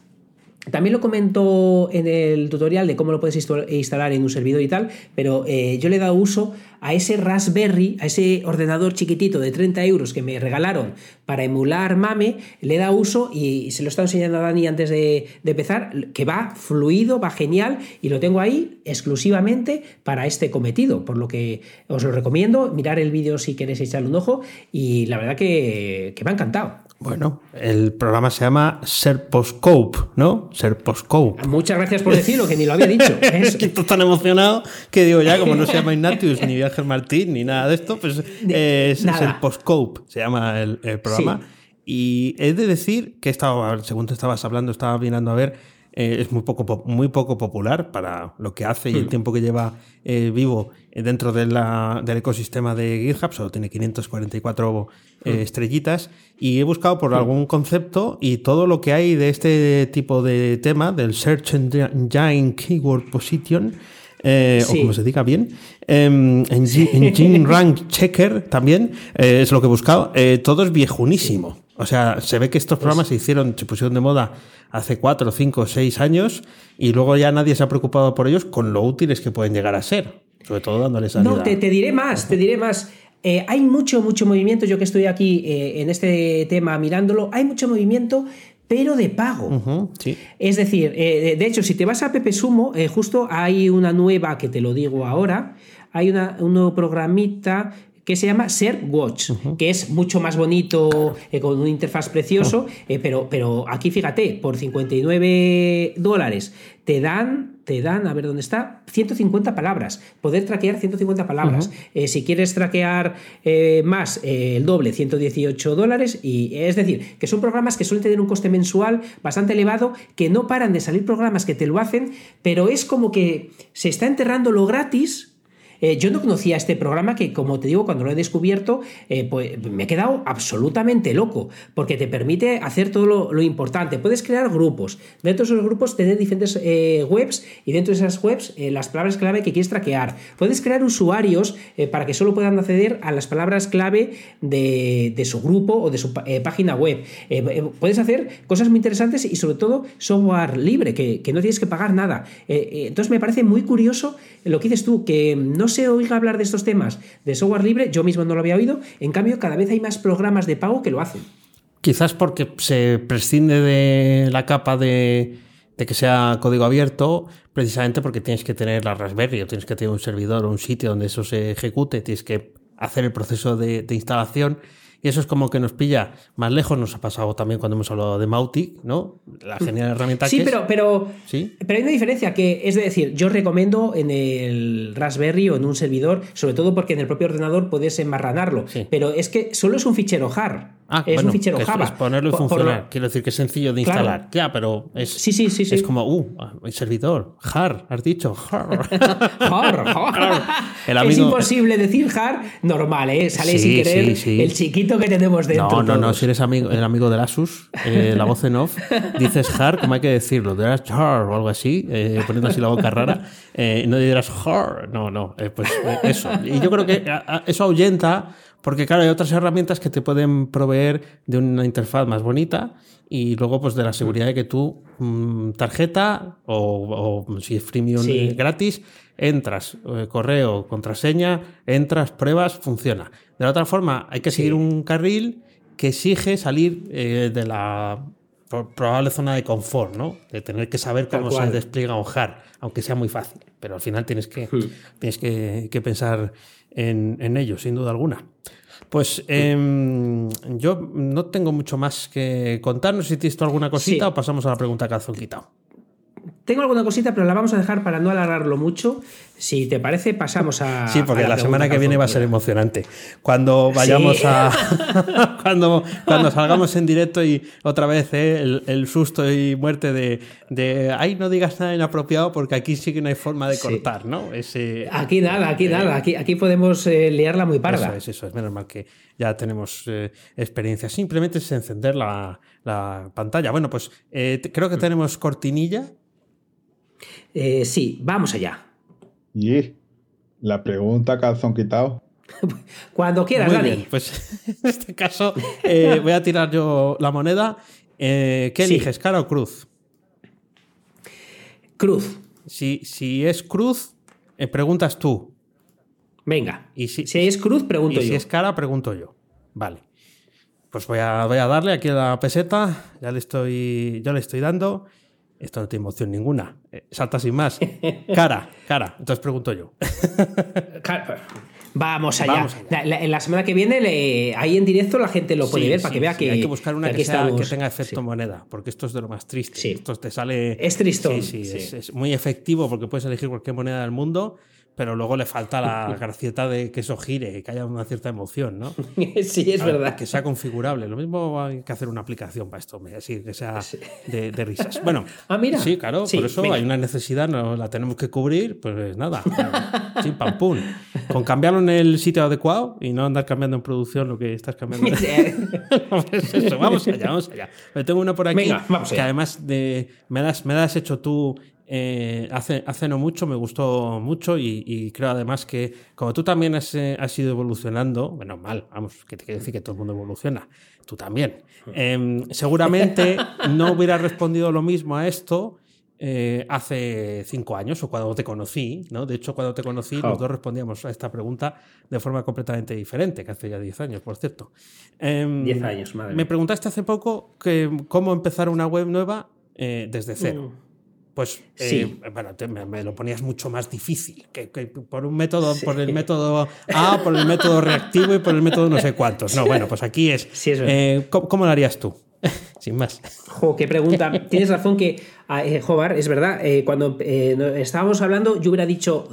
también lo comento en el tutorial de cómo lo puedes instalar en un servidor y tal, pero eh, yo le he dado uso a ese Raspberry, a ese ordenador chiquitito de 30 euros que me regalaron para emular MAME, le dado uso y se lo está enseñando a Dani antes de, de empezar, que va fluido, va genial y lo tengo ahí exclusivamente para este cometido, por lo que os lo recomiendo, mirar el vídeo si queréis echarle un ojo y la verdad que, que me ha encantado. Bueno, el programa se llama Serposcope, ¿no? Serposcope. Muchas gracias por decirlo, que ni lo había dicho. Es que estoy tan emocionado que digo ya, como no se llama Ignatius, ni Ángel Martín, ni nada de esto, pues eh, es Serposcope, se llama el, el programa. Sí. Y he de decir que estaba, según te estabas hablando, estaba mirando a ver eh, es muy poco, muy poco popular para lo que hace y el tiempo que lleva eh, vivo dentro de la, del ecosistema de GitHub, solo tiene 544 eh, estrellitas, y he buscado por algún concepto y todo lo que hay de este tipo de tema, del Search Engine Keyword Position, eh, sí. o como se diga bien, eh, Engine Rank Checker también, eh, es lo que he buscado, eh, todo es viejunísimo. O sea, se ve que estos programas se hicieron, se pusieron de moda hace cuatro, cinco, seis años y luego ya nadie se ha preocupado por ellos con lo útiles que pueden llegar a ser. Sobre todo dándole salida. No, te, te diré más, te diré más. Eh, hay mucho, mucho movimiento, yo que estoy aquí eh, en este tema mirándolo, hay mucho movimiento, pero de pago. Sí. Es decir, eh, de hecho, si te vas a Pepe Sumo, justo hay una nueva, que te lo digo ahora, hay una, un nuevo programita que se llama Ser Watch, que es mucho más bonito, eh, con un interfaz precioso, eh, pero, pero aquí fíjate, por 59 dólares te dan, te dan, a ver dónde está, 150 palabras, poder traquear 150 palabras. Eh, si quieres traquear eh, más, eh, el doble, 118 dólares, y es decir, que son programas que suelen tener un coste mensual bastante elevado, que no paran de salir programas que te lo hacen, pero es como que se está enterrando lo gratis eh, yo no conocía este programa que, como te digo, cuando lo he descubierto, eh, pues me he quedado absolutamente loco, porque te permite hacer todo lo, importante. Puedes crear grupos, dentro de esos grupos tener diferentes eh, webs y dentro de esas webs las palabras clave que quieres traquear. Puedes crear usuarios para que solo puedan acceder a las palabras clave de, de su grupo o de su página web. Puedes hacer cosas muy interesantes y sobre todo software libre, que, que no tienes que pagar nada. Entonces me parece muy curioso lo que dices tú, que no se oiga hablar de estos temas de software libre, yo mismo no lo había oído, en cambio cada vez hay más programas de pago que lo hacen. Quizás porque se prescinde de la capa de, que sea código abierto, precisamente porque tienes que tener la Raspberry o tienes que tener un servidor o un sitio donde eso se ejecute, tienes que hacer el proceso de instalación. Y eso es como que nos pilla más lejos. Nos ha pasado también cuando hemos hablado de Mautic, ¿no? La genial herramienta Sí, que es. pero, pero, Sí. pero hay una diferencia que es decir, yo recomiendo en el Raspberry o en un servidor, sobre todo porque en el propio ordenador puedes enmarranarlo, Sí. pero es que solo es un fichero JAR. Ah, es bueno, un fichero es- Java. es ponerlo y Por- por lo- funcionar. Quiero decir que es sencillo de Claro. instalar. Ya, pero es, Sí, sí, sí, sí. es como, uh, el servidor, JAR, has dicho, JAR. Jar, jar. El Es imposible decir jar normal, ¿eh? Sale sin querer el chiquito que tenemos dentro. No, no, no, todos. si eres amigo, el amigo del Asus, eh, la voz en off, dices har, como hay que decirlo, dirás har o algo así, eh, poniendo así la boca rara, eh, no dirás har, no, no, eh, pues eh, eso. Y yo creo que a- a- eso ahuyenta, porque claro, hay otras herramientas que te pueden proveer de una interfaz más bonita y luego pues de la seguridad de que tú, mm, tarjeta o, o si es freemium Sí. gratis, entras, correo, contraseña, entras, pruebas, funciona. De la otra forma, hay que seguir un carril que exige salir eh, de la pro- probable zona de confort, ¿no? De tener que saber cómo se despliega un JAR, aunque sea muy fácil. Pero al final tienes que, Hmm. tienes que, que pensar en, en ello, sin duda alguna. Pues em, yo no tengo mucho más que contar. No sé si tienes alguna cosita Sí. o pasamos a la pregunta calzón quitado. Tengo alguna cosita, pero la vamos a dejar para no alargarlo mucho. Si te parece, pasamos a. Sí, porque a la, semana que viene va a ser emocionante. Cuando vayamos Sí. a. cuando, cuando salgamos en directo y otra vez eh, el, el susto y muerte de, de. Ay, no digas nada inapropiado porque aquí sí que no hay forma de Sí. cortar, ¿no? Ese, Aquí nada, aquí nada. Aquí, aquí podemos eh, liarla muy parda. Eso es, eso es. Menos mal que ya tenemos eh, experiencia. Simplemente es encender la, la pantalla. Bueno, pues eh, creo que tenemos cortinilla. Eh, sí, vamos allá. Y la pregunta calzón quitado. Cuando quieras, Muy Dani. bien, pues en este caso eh, voy a tirar yo la moneda. Eh, ¿Qué Sí. eliges, cara o cruz? Cruz. Si, si es cruz, eh, preguntas tú. Venga. Y si- si es cruz, pregunto y si yo. es cara, pregunto yo. Vale. Pues voy a, voy a darle aquí a la peseta. Ya le estoy, yo le estoy dando. Esto no tiene emoción ninguna. Eh, salta sin más. Cara, cara. Entonces pregunto yo. Vamos allá. Vamos allá. La, la- la semana que viene, le- ahí en directo, la gente lo puede Sí, ver para que vea sí. que. hay que buscar una que, sea- que tenga efecto moneda, porque esto es de lo más triste. Esto te sale. Es tristón, Sí, sí, sí. Es, es muy efectivo porque puedes elegir cualquier moneda del mundo, pero luego le falta la gracieta de que eso gire, que haya una cierta emoción, ¿no? sí, es ver, verdad. Que sea configurable. Lo mismo hay que hacer una aplicación para esto, así que sea de, de risas. Bueno, Ah, mira. sí, claro, Sí, por eso hay una necesidad, no la tenemos que cubrir, pues nada, sin pam pum. Con cambiarlo en el sitio adecuado y no andar cambiando en producción lo que estás cambiando. Pues eso, vamos allá, vamos allá. Me tengo una por aquí Venga, vamos que allá. además de, me, das, me das hecho tú eh, hace, hace no mucho, me gustó mucho y, y creo además que como tú también has, eh, has ido evolucionando, bueno, mal, vamos, que te quiere decir que todo el mundo evoluciona, tú también. Em, seguramente no hubiera respondido lo mismo a esto eh, hace cinco años o cuando te conocí, ¿no? De hecho, cuando te conocí, los dos respondíamos a esta pregunta de forma completamente diferente, que hace ya diez años, por cierto. Em, diez años, madre. Me preguntaste hace poco que, cómo empezar una web nueva desde cero. Mm. Pues sí. Eh, bueno, me, lo ponías mucho más difícil que, por un método, por el método A, por el método reactivo y por el método no sé cuántos. No, bueno, pues aquí es. ¿cómo, lo harías tú? Sin más. Jo, qué pregunta. Tienes razón que, eh, Jobar, es verdad, eh, cuando eh, estábamos hablando, yo hubiera dicho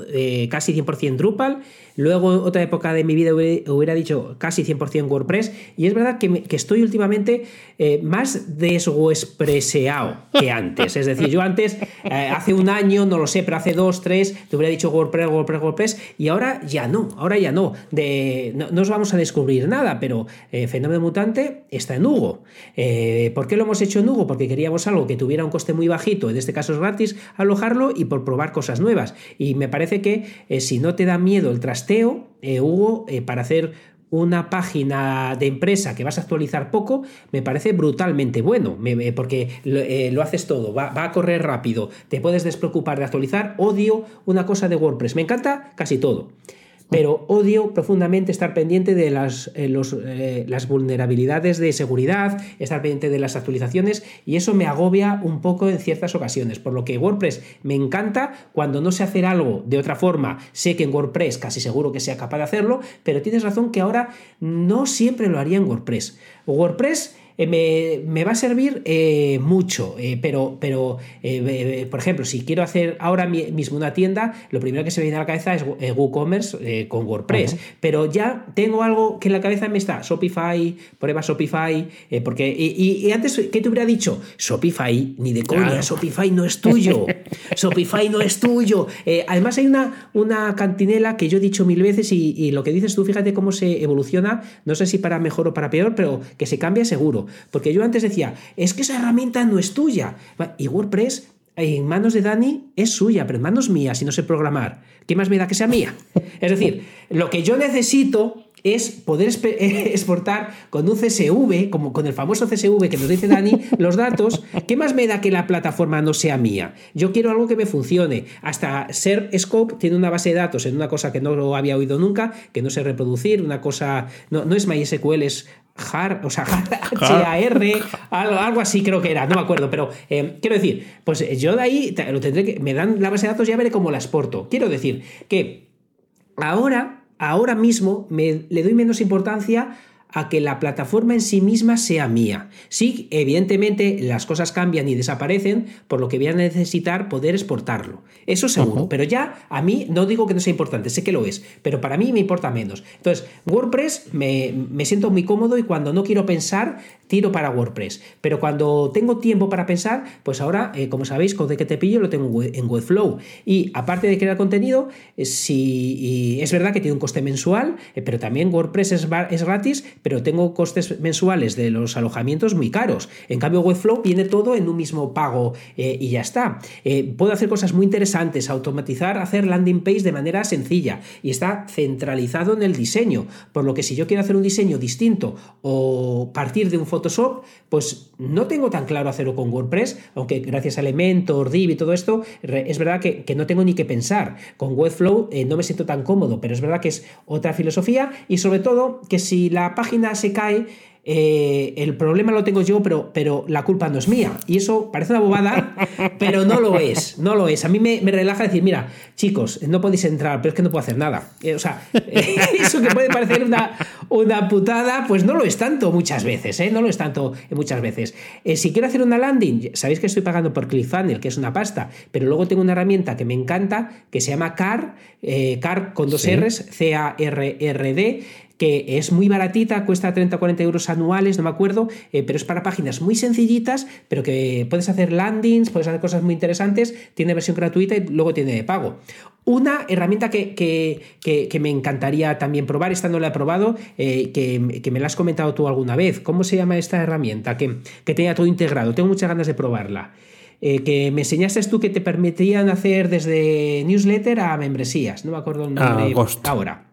casi 100% Drupal Luego, otra época de mi vida hubiera dicho casi 100% WordPress. Y es verdad que, estoy últimamente eh, más deshuespreseado que antes. Es decir, yo antes, eh, hace un año, no lo sé, pero hace dos, tres, te hubiera dicho WordPress, WordPress, WordPress. Y ahora ya no, ahora ya no. De, no, os vamos a descubrir nada, pero eh, Fenómeno Mutante está en Hugo. ¿Por qué lo hemos hecho en Hugo? Porque queríamos algo que tuviera un coste muy bajito, en este caso es gratis, alojarlo y por probar cosas nuevas. Y me parece que si no te da miedo el traste eh, Hugo, eh, para hacer una página de empresa que vas a actualizar poco, me parece brutalmente bueno, porque eh, lo, haces todo, va, a correr rápido, te puedes despreocupar de actualizar, odio una cosa de WordPress, me encanta casi todo pero odio profundamente estar pendiente de las, eh, eh, las vulnerabilidades de seguridad, estar pendiente de las actualizaciones y eso me agobia un poco en ciertas ocasiones, por lo que WordPress me encanta cuando no sé hacer algo de otra forma, sé que en WordPress casi seguro que sea capaz de hacerlo, pero tienes razón que ahora no siempre lo haría en WordPress. WordPress eh, me, va a servir eh, mucho, eh, pero, pero por ejemplo, si quiero hacer ahora mismo una tienda, lo primero que se me viene a la cabeza es WooCommerce con WordPress, pero ya tengo algo que en la cabeza me está, Shopify, prueba Shopify, porque, y, antes, ¿qué te hubiera dicho? Shopify, ni de coña, Shopify no es tuyo, Shopify no es tuyo. además hay una, una cantinela que yo he dicho mil veces y, y lo que dices tú, fíjate cómo se evoluciona, no sé si para mejor o para peor, pero que se cambia seguro. Porque yo antes decía, es que esa herramienta no es tuya. Y WordPress en manos de Dani es suya, pero en manos mías, si no sé programar. ¿Qué más me da que sea mía? Es decir, lo que yo necesito es poder exportar con un CSV, como con el famoso CSV que nos dice Dani, los datos. ¿Qué más me da que la plataforma no sea mía? Yo quiero algo que me funcione. Hasta Ser Scope tiene una base de datos en una cosa que no lo había oído nunca, que no sé reproducir, una cosa. No, no es MySQL, es HAR, o sea, H-A-R, algo, así creo que era, no me acuerdo, pero eh, quiero decir, pues yo de ahí lo tendré que. Me dan la base de datos y ya veré cómo la exporto. Quiero decir que ahora, ahora mismo, me, le doy menos importancia a que la plataforma en sí misma sea mía. Sí, evidentemente las cosas cambian y desaparecen, por lo que voy a necesitar poder exportarlo. Eso seguro, pero ya a mí no digo que no sea importante, sé que lo es, pero para mí me importa menos. Entonces, WordPress me, me siento muy cómodo y cuando no quiero pensar, tiro para WordPress. Pero cuando tengo tiempo para pensar, pues ahora, eh, como sabéis, con de que te pillo lo tengo en Webflow. Y aparte de crear contenido, eh, si, es verdad que tiene un coste mensual, eh, pero también WordPress es, es gratis, pero tengo costes mensuales de los alojamientos muy caros. En cambio, Webflow viene todo en un mismo pago y ya está. puedo hacer cosas muy interesantes, automatizar, hacer landing page de manera sencilla y está centralizado en el diseño. Por lo que si yo quiero hacer un diseño distinto o partir de un Photoshop, pues no tengo tan claro hacerlo con WordPress, aunque gracias a Elementor, Div y todo esto, es verdad que, no tengo ni que pensar. Con Webflow eh, no me siento tan cómodo, pero es verdad que es otra filosofía y sobre todo que si la página se cae, eh, el problema lo tengo yo, pero, pero la culpa no es mía. Y eso parece una bobada, pero no lo es, no lo es. A mí me, relaja decir, mira, chicos, no podéis entrar, pero es que no puedo hacer nada. Eh, o sea, eso que puede parecer una, una putada, pues no lo es tanto muchas veces, ¿eh? No lo es tanto muchas veces. si quiero hacer una landing, sabéis que estoy pagando por ClickFunnels, que es una pasta, pero luego tengo una herramienta que me encanta, que se llama CAR, CAR con dos R's, C-A-R-R-D, que es muy baratita, cuesta 30 o 40 euros anuales, no me acuerdo, eh, pero es para páginas muy sencillitas, pero que puedes hacer landings, puedes hacer cosas muy interesantes, tiene versión gratuita y luego tiene de pago. Una herramienta que, que, me encantaría también probar, esta no la he probado, eh, que, me la has comentado tú alguna vez. ¿Cómo se llama esta herramienta? Que, tenía todo integrado. Tengo muchas ganas de probarla. Eh, que me enseñaste tú que te permitían hacer desde newsletter a membresías. No me acuerdo el nombre ahora.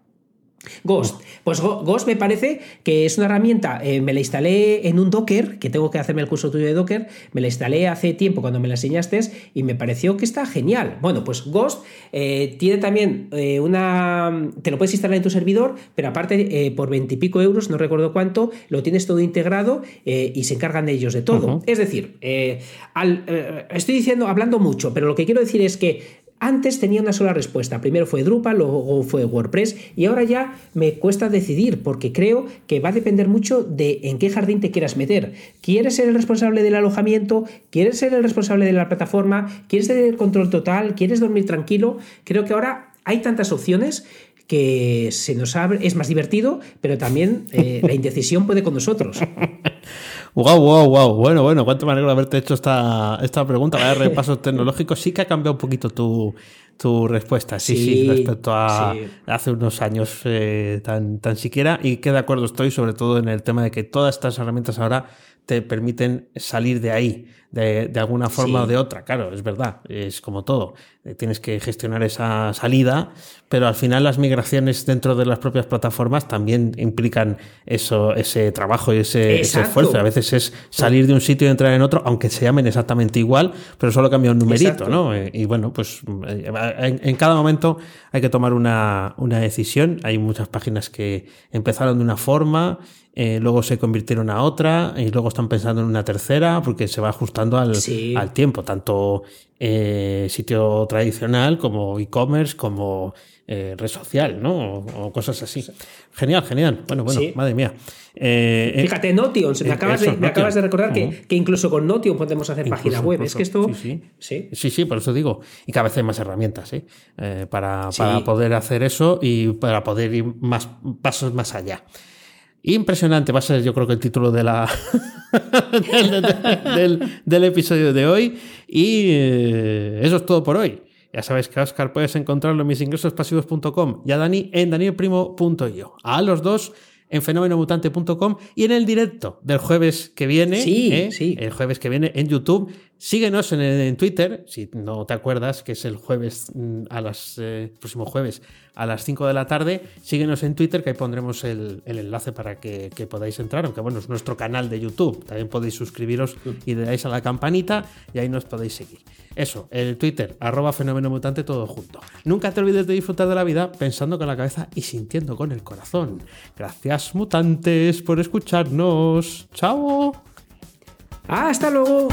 Ghost. Pues Ghost me parece que es una herramienta, eh, me la instalé en un Docker, que tengo que hacerme el curso tuyo de Docker, me la instalé hace tiempo cuando me la enseñaste y me pareció que está genial. Bueno, pues Ghost eh, tiene también eh, una... Te lo puedes instalar en tu servidor, pero aparte por veintipico euros, no recuerdo cuánto, lo tienes todo integrado y se encargan ellos de todo. Es decir, estoy diciendo, hablando mucho, pero lo que quiero decir es que antes tenía una sola respuesta. Primero fue Drupal, luego fue WordPress y ahora ya me cuesta decidir porque creo que va a depender mucho de en qué jardín te quieras meter. ¿Quieres ser el responsable del alojamiento? ¿Quieres ser el responsable de la plataforma? ¿Quieres tener control total? ¿Quieres dormir tranquilo? Creo que ahora hay tantas opciones que se nos abre, es más divertido, pero también eh, la indecisión puede con nosotros. Wow, wow, wow. Bueno, bueno, cuánto me alegro de haberte hecho esta, esta pregunta. Vaya repasos tecnológicos. Sí que ha cambiado un poquito tu, tu respuesta, sí, sí, respecto a hace unos años eh, tan, tan siquiera. Y que de acuerdo estoy, sobre todo en el tema de que todas estas herramientas ahora te permiten salir de ahí, de, de alguna forma o de otra. Claro, es verdad, es como todo. Eh, tienes que gestionar esa salida, pero al final las migraciones dentro de las propias plataformas también implican eso, ese trabajo y ese, esfuerzo. A veces es salir de un sitio y entrar en otro, aunque se llamen exactamente igual, pero solo cambia un numerito, ¿no? Eh, y bueno, pues eh, en, en, cada momento hay que tomar una, una decisión. Hay muchas páginas que empezaron de una forma eh, luego se convirtieron a otra y luego están pensando en una tercera porque se va ajustando al, al tiempo, tanto eh, sitio tradicional como e-commerce, como eh, red social, ¿no? O, cosas así. Genial, genial. Bueno, bueno, madre mía. Fíjate, Notion, me, acabas, de, me acabas de recordar que, que, incluso con Notion podemos hacer página web. Es que esto. Sí sí. sí, sí. por eso digo. Y cada vez hay más herramientas para, para poder hacer eso y para poder ir más pasos más allá. Impresionante va a ser yo creo que el título de la del, episodio de hoy. Y eh, eso es todo por hoy. Ya sabéis que a Oscar puedes encontrarlo en misingresospasivos.com y a Dani en danielprimo.io. A los dos en fenomenomutante.com y en el directo del jueves que viene. Sí, ¿eh? sí. El jueves que viene en YouTube. Síguenos en, en, Twitter, si no te acuerdas, que es el jueves mm, a las eh, próximo jueves a las 5 de la tarde. Síguenos en Twitter, que ahí pondremos el, enlace para que, podáis entrar, aunque bueno, es nuestro canal de YouTube. También podéis suscribiros y le dais a la campanita y ahí nos podéis seguir. Eso, el Twitter, arroba fenómeno mutante, todo junto. Nunca te olvides de disfrutar de la vida pensando con la cabeza y sintiendo con el corazón. Gracias, mutantes, por escucharnos. ¡Chao! ¡Hasta luego!